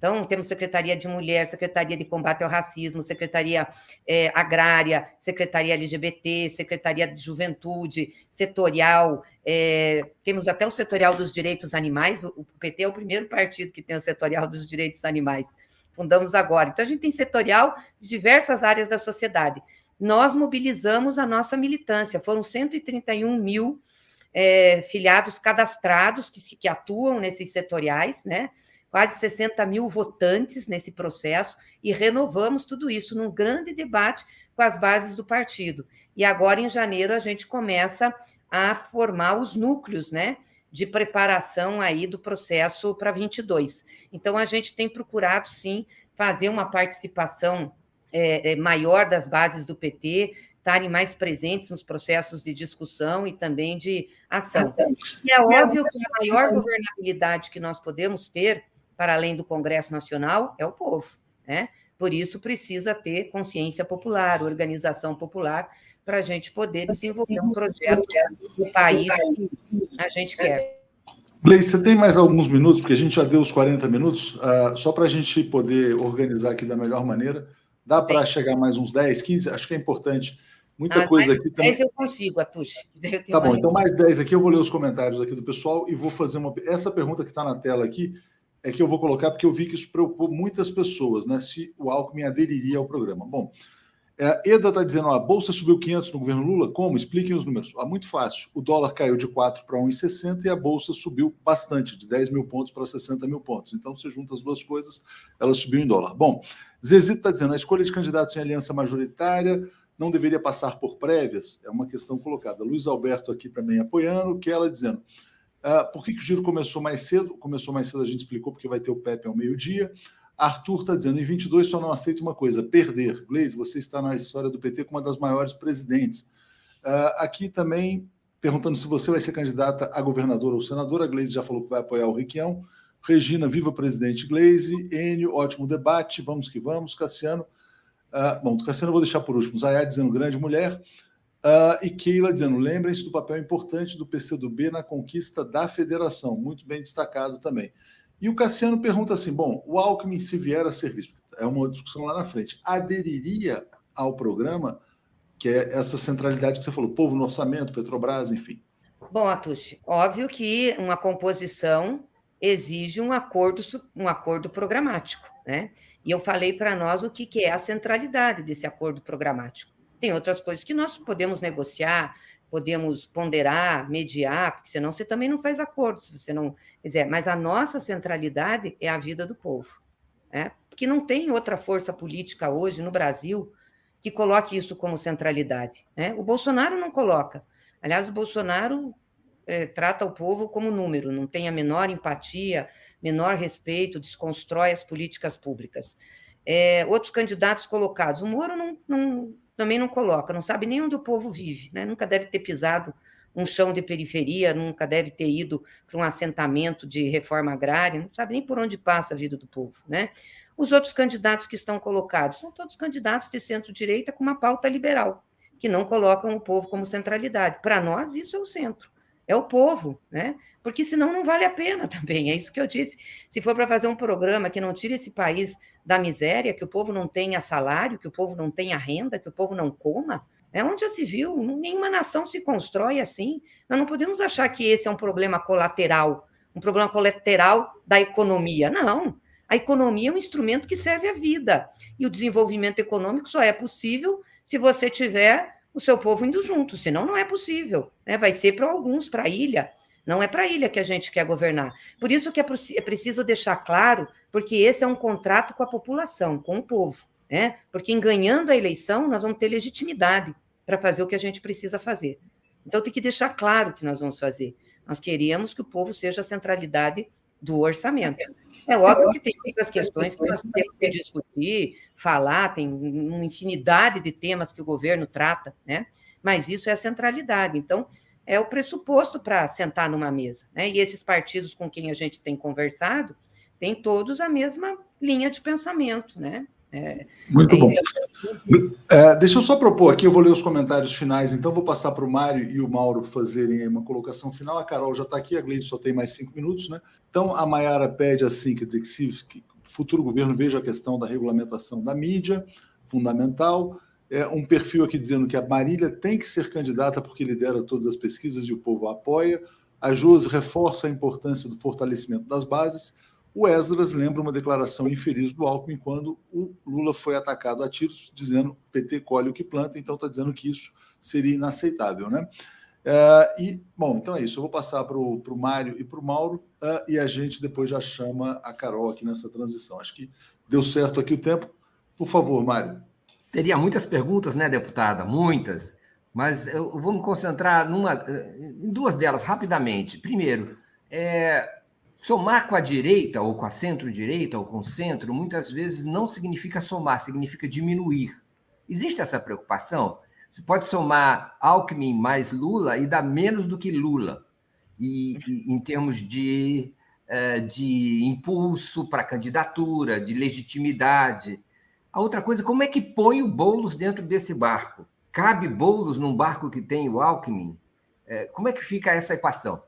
Então, temos Secretaria de Mulher, Secretaria de Combate ao Racismo, Secretaria é, Agrária, Secretaria LGBT, Secretaria de Juventude, Setorial, é, temos até o Setorial dos Direitos Animais, o PT é o primeiro partido que tem o Setorial dos Direitos Animais, fundamos agora. Então, a gente tem setorial de diversas áreas da sociedade. Nós mobilizamos a nossa militância, foram 131 mil é, filiados cadastrados que, que atuam nesses setoriais, né? Quase 60 mil votantes nesse processo e renovamos tudo isso num grande debate com as bases do partido. E agora, em janeiro, a gente começa a formar os núcleos, né? De preparação aí do processo para 22. Então, a gente tem procurado, sim, fazer uma participação é, é, maior das bases do PT estarem mais presentes nos processos de discussão e também de ação. E é óbvio que a maior governabilidade que nós podemos ter, para além do Congresso Nacional, é o povo. Né? Por isso, precisa ter consciência popular, organização popular, para a gente poder desenvolver um projeto do país que a gente quer. Gleice, você tem mais alguns minutos, porque a gente já deu os 40 minutos, uh, só para a gente poder organizar aqui da melhor maneira. Dá para chegar mais uns 10, 15? Acho que é importante. Muita ah, coisa aqui também. 10 eu consigo, Atush. Tá bom, então mais 10 aqui. Eu vou ler os comentários aqui do pessoal e vou fazer uma. Essa pergunta que está na tela aqui é que eu vou colocar porque eu vi que isso preocupou muitas pessoas, né? Se o Alckmin aderiria ao programa. Bom, é, Eda está dizendo: ó, a bolsa subiu 500 no governo Lula. Como? Expliquem os números. Ah, muito fácil. O dólar caiu de 4 para 1,60 e a bolsa subiu bastante, de 10 mil pontos para 60 mil pontos. Então, você junta as duas coisas, ela subiu em dólar. Bom, Zezito está dizendo: a escolha de candidatos em aliança majoritária não deveria passar por prévias? É uma questão colocada. Luiz Alberto aqui também apoiando, que ela dizendo. Uh, por que, que o giro começou mais cedo? Começou mais cedo, a gente explicou, porque vai ter o Pepe ao meio-dia. Arthur está dizendo, em 22 só não aceita uma coisa, perder. Gleise, você está na história do PT como uma das maiores presidentes. Uh, aqui também, perguntando se você vai ser candidata a governador ou senadora, a Gleise já falou que vai apoiar o Riquião. Regina, viva presidente Gleise. Enio, ótimo debate, vamos que vamos. Cassiano, uh, bom, Cassiano eu vou deixar por último. Zayá dizendo, grande mulher. Uh, e Keila dizendo, lembrem-se do papel importante do PCdoB na conquista da federação. Muito bem destacado também. E o Cassiano pergunta assim: bom, o Alckmin, se vier a ser visto, é uma discussão lá na frente, aderiria ao programa, que é essa centralidade que você falou, povo no orçamento, Petrobras, enfim? Bom, Atushi, óbvio que uma composição exige um acordo, um acordo programático, né? E eu falei para nós o que, que é a centralidade desse acordo programático. Tem outras coisas que nós podemos negociar, podemos ponderar, mediar, porque senão você também não faz acordo, se você não quiser. Mas a nossa centralidade é a vida do povo, né? porque não tem outra força política hoje no Brasil que coloque isso como centralidade. Né? O Bolsonaro não coloca. Aliás, o Bolsonaro é, trata o povo como número, não tem a menor empatia, menor respeito, desconstrói as políticas públicas. É, outros candidatos colocados, o Moro não, não também não coloca, não sabe nem onde o povo vive, né? nunca deve ter pisado um chão de periferia, nunca deve ter ido para um assentamento de reforma agrária, não sabe nem por onde passa a vida do povo. Né? Os outros candidatos que estão colocados são todos candidatos de centro-direita com uma pauta liberal, que não colocam o povo como centralidade. Para nós, isso é o centro é o povo, né? Porque senão não vale a pena também. É isso que eu disse. Se for para fazer um programa que não tire esse país da miséria, que o povo não tenha salário, que o povo não tenha renda, que o povo não coma, é onde já se viu. Nenhuma nação se constrói assim. Nós não podemos achar que esse é um problema colateral, um problema colateral da economia. Não. A economia é um instrumento que serve à vida. E o desenvolvimento econômico só é possível se você tiver o seu povo indo junto, senão não é possível. Né? Vai ser para alguns, para a ilha. Não é para a ilha que a gente quer governar. Por isso que é, é preciso deixar claro, porque esse é um contrato com a população, com o povo. Né? Porque em ganhando a eleição, nós vamos ter legitimidade para fazer o que a gente precisa fazer. Então tem que deixar claro o que nós vamos fazer. Nós queríamos que o povo seja a centralidade do orçamento. É óbvio que tem outras questões que nós temos que discutir, falar, tem uma infinidade de temas que o governo trata, né? Mas isso é a centralidade. Então, é o pressuposto para sentar numa mesa. Né? E esses partidos com quem a gente tem conversado têm todos a mesma linha de pensamento, né? É, Muito é bom. É, deixa eu só propor aqui, eu vou ler os comentários finais, então vou passar para o Mário e o Mauro fazerem uma colocação final. A Carol já está aqui, a Gleice só tem mais cinco minutos, né? Então a Mayara pede assim, quer dizer que se que futuro governo veja a questão da regulamentação da mídia, fundamental. É, um perfil aqui dizendo que a Marília tem que ser candidata porque lidera todas as pesquisas e o povo a apoia. A Josi reforça a importância do fortalecimento das bases. O Esdras lembra uma declaração infeliz do Alckmin quando o Lula foi atacado a tiros, dizendo PT colhe o que planta, então está dizendo que isso seria inaceitável, né? É, e, bom, então é isso. Eu vou passar para o Mário e para o Mauro uh, e a gente depois já chama a Carol aqui nessa transição. Acho que deu certo aqui o tempo. Por favor, Mário. Teria muitas perguntas, né, deputada? Muitas. Mas eu vou me concentrar numa, em duas delas rapidamente. Primeiro, é, somar com a direita, ou com a centro-direita, ou com o centro, muitas vezes não significa somar, significa diminuir. Existe essa preocupação? Você pode somar Alckmin mais Lula e dar menos do que Lula, e, e em termos de, é, de impulso para a candidatura, de legitimidade. A outra coisa, como é que põe o Boulos dentro desse barco? Cabe Boulos num barco que tem o Alckmin? É, como é que fica essa equação?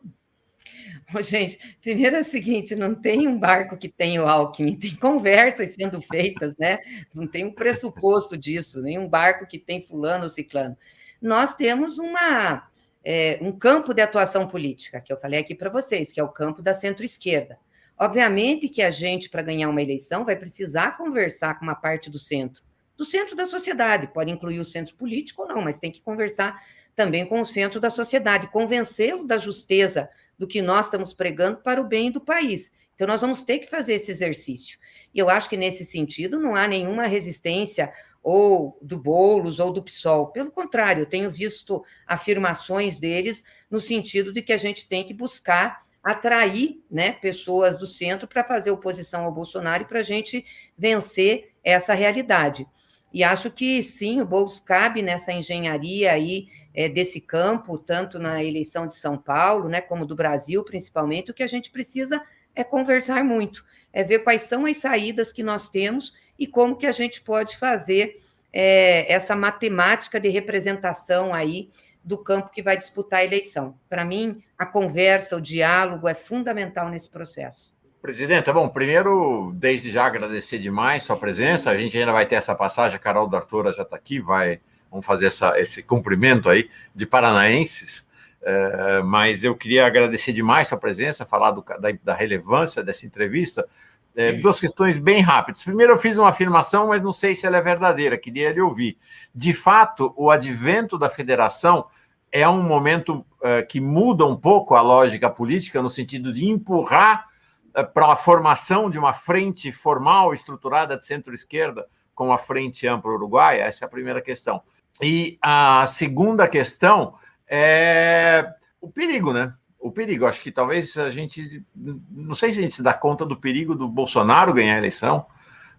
gente, primeiro é o seguinte: não tem um barco que tem o Alckmin, tem conversas sendo feitas, né? Não tem um pressuposto disso, nem um barco que tem fulano ou ciclano. Nós temos uma, é, um campo de atuação política, que eu falei aqui para vocês, que é o campo da centro-esquerda. Obviamente que a gente, para ganhar uma eleição, vai precisar conversar com uma parte do centro, do centro da sociedade, pode incluir o centro político ou não, mas tem que conversar também com o centro da sociedade, convencê-lo da justeza do que nós estamos pregando para o bem do país. Então, nós vamos ter que fazer esse exercício. E eu acho que, nesse sentido, não há nenhuma resistência ou do Boulos ou do PSOL. Pelo contrário, eu tenho visto afirmações deles no sentido de que a gente tem que buscar atrair né, pessoas do centro para fazer oposição ao Bolsonaro e para a gente vencer essa realidade. E acho que sim, o Boulos cabe nessa engenharia aí é, desse campo, tanto na eleição de São Paulo, né, como do Brasil, principalmente, o que a gente precisa é conversar muito, é ver quais são as saídas que nós temos e como que a gente pode fazer é, essa matemática de representação aí do campo que vai disputar a eleição. Para mim, a conversa, o diálogo é fundamental nesse processo. Presidenta, bom, primeiro, desde já agradecer demais sua presença. A gente ainda vai ter essa passagem, a Carol D'Artora já está aqui, vai vamos fazer essa, esse cumprimento aí de paranaenses. É, mas eu queria agradecer demais sua presença, falar do, da, da, relevância dessa entrevista. É, duas questões bem rápidas. Primeiro, eu fiz uma afirmação, mas não sei se ela é verdadeira, queria lhe ouvir. De fato, o advento da federação é um momento é, que muda um pouco a lógica política, no sentido de empurrar é, para a formação de uma frente formal, estruturada de centro-esquerda, com a Frente Ampla Uruguaia? Essa é a primeira questão. E a segunda questão é o perigo, né? O perigo. Acho que talvez a gente. Não sei se a gente se dá conta do perigo do Bolsonaro ganhar a eleição,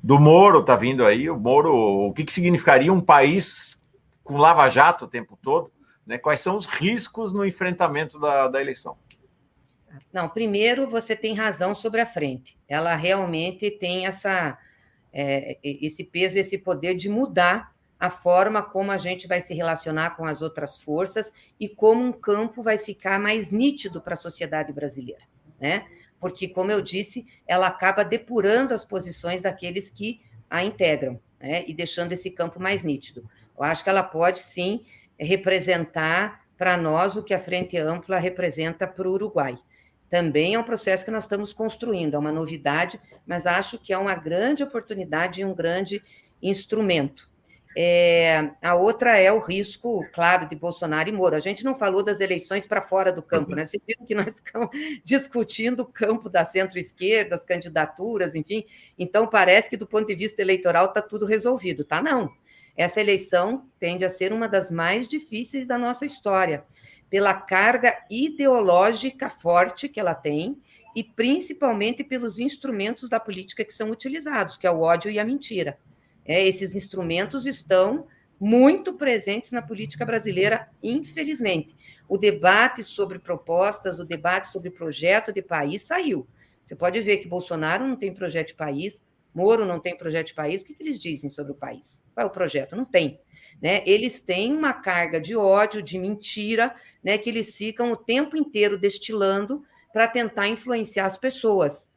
do Moro tá vindo aí. O Moro, o que, que significaria um país com lava-jato o tempo todo? Né? Quais são os riscos no enfrentamento da, da eleição? Não, primeiro você tem razão sobre a frente. Ela realmente tem essa, é, esse peso, esse poder de mudar a forma como a gente vai se relacionar com as outras forças e como um campo vai ficar mais nítido para a sociedade brasileira, né? Porque, como eu disse, ela acaba depurando as posições daqueles que a integram, né? E deixando esse campo mais nítido. Eu acho que ela pode sim representar para nós o que a Frente Ampla representa para o Uruguai. Também é um processo que nós estamos construindo, é uma novidade, mas acho que é uma grande oportunidade e um grande instrumento. É, a outra é o risco, claro, de Bolsonaro e Moro. A gente não falou das eleições para fora do campo, uhum. né? Vocês viram que nós estamos discutindo o campo da centro-esquerda, as candidaturas, enfim. Então, parece que do ponto de vista eleitoral está tudo resolvido. Tá, não. Essa eleição tende a ser uma das mais difíceis da nossa história, pela carga ideológica forte que ela tem e principalmente pelos instrumentos da política que são utilizados, que é o ódio e a mentira. É, esses instrumentos estão muito presentes na política brasileira, infelizmente. O debate sobre propostas, o debate sobre projeto de país saiu. Você pode ver que Bolsonaro não tem projeto de país, Moro não tem projeto de país. O que, que eles dizem sobre o país? Qual é o projeto? Não tem. Né? Eles têm uma carga de ódio, de mentira, né? que eles ficam o tempo inteiro destilando para tentar influenciar as pessoas.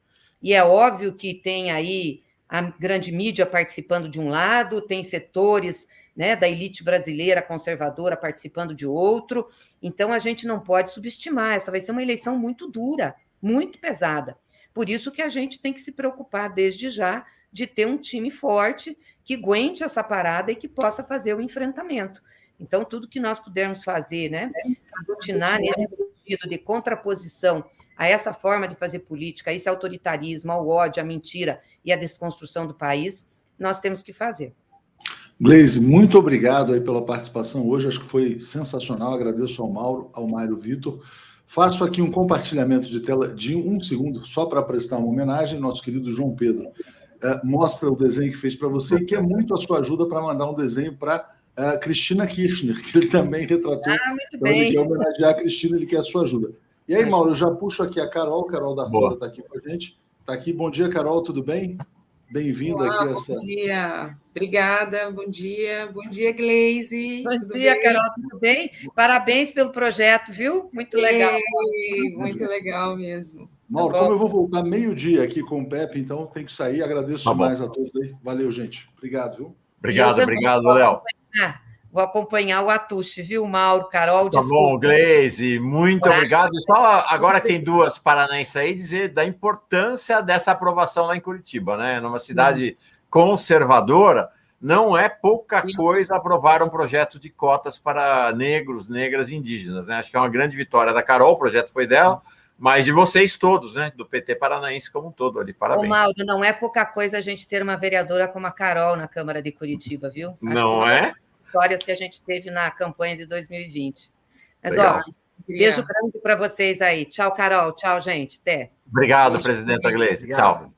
E é óbvio que tem aí a grande mídia participando de um lado, tem setores né, da elite brasileira conservadora participando de outro. Então, a gente não pode subestimar. Essa vai ser uma eleição muito dura, muito pesada. Por isso que a gente tem que se preocupar desde já de ter um time forte que aguente essa parada e que possa fazer o enfrentamento. Então, tudo que nós pudermos fazer, né, aglutinar nesse sentido de contraposição a essa forma de fazer política, a esse autoritarismo, ao ódio, à mentira e à desconstrução do país, nós temos que fazer. Gleise, muito obrigado aí pela participação hoje, acho que foi sensacional, agradeço ao Mauro, ao Mário Vitor, Faço aqui um compartilhamento de tela de um segundo, só para prestar uma homenagem, nosso querido João Pedro. Uh, mostra o desenho que fez para você e quer muito a sua ajuda para mandar um desenho para uh, Cristina Kirchner, que ele também retratou. Ah, muito então, bem. ele quer homenagear a Cristina, ele quer a sua ajuda. E aí, Mauro, eu já puxo aqui a Carol, Carol da Artura está aqui com a gente. Está aqui, bom dia, Carol, tudo bem? Bem-vinda aqui a essa. Bom dia, obrigada, bom dia, bom dia, Glaze. Bom tudo dia, bem? Carol, tudo bem? Parabéns pelo projeto, viu? Muito legal. Ei, muito legal mesmo. Mauro, Tá bom. como eu vou voltar meio-dia aqui com o Pepe, então tem que sair. Agradeço Tá bom. demais a todos aí. Valeu, gente. Obrigado, viu? Obrigado, obrigado, Léo. Vou acompanhar o Atushi, viu, Mauro, Carol, Tá bom. Glaze, muito Tá. obrigado. Só agora tem duas paranaenses aí, dizer da importância dessa aprovação lá em Curitiba, né? Numa cidade conservadora, não é pouca Isso. coisa aprovar um projeto de cotas para negros, negras e indígenas, né? Acho que é uma grande vitória da Carol, o projeto foi dela, mas de vocês todos, né? Do PT paranaense como um todo ali. Ô, Parabéns. Mauro, não é pouca coisa a gente ter uma vereadora como a Carol na Câmara de Curitiba, viu? Acho Não é? Vitórias que a gente teve na campanha de 2020. Mas, Legal. ó, beijo grande para vocês aí. Tchau, Carol. Tchau, gente. Até. Obrigado, presidenta Gleice. Tchau.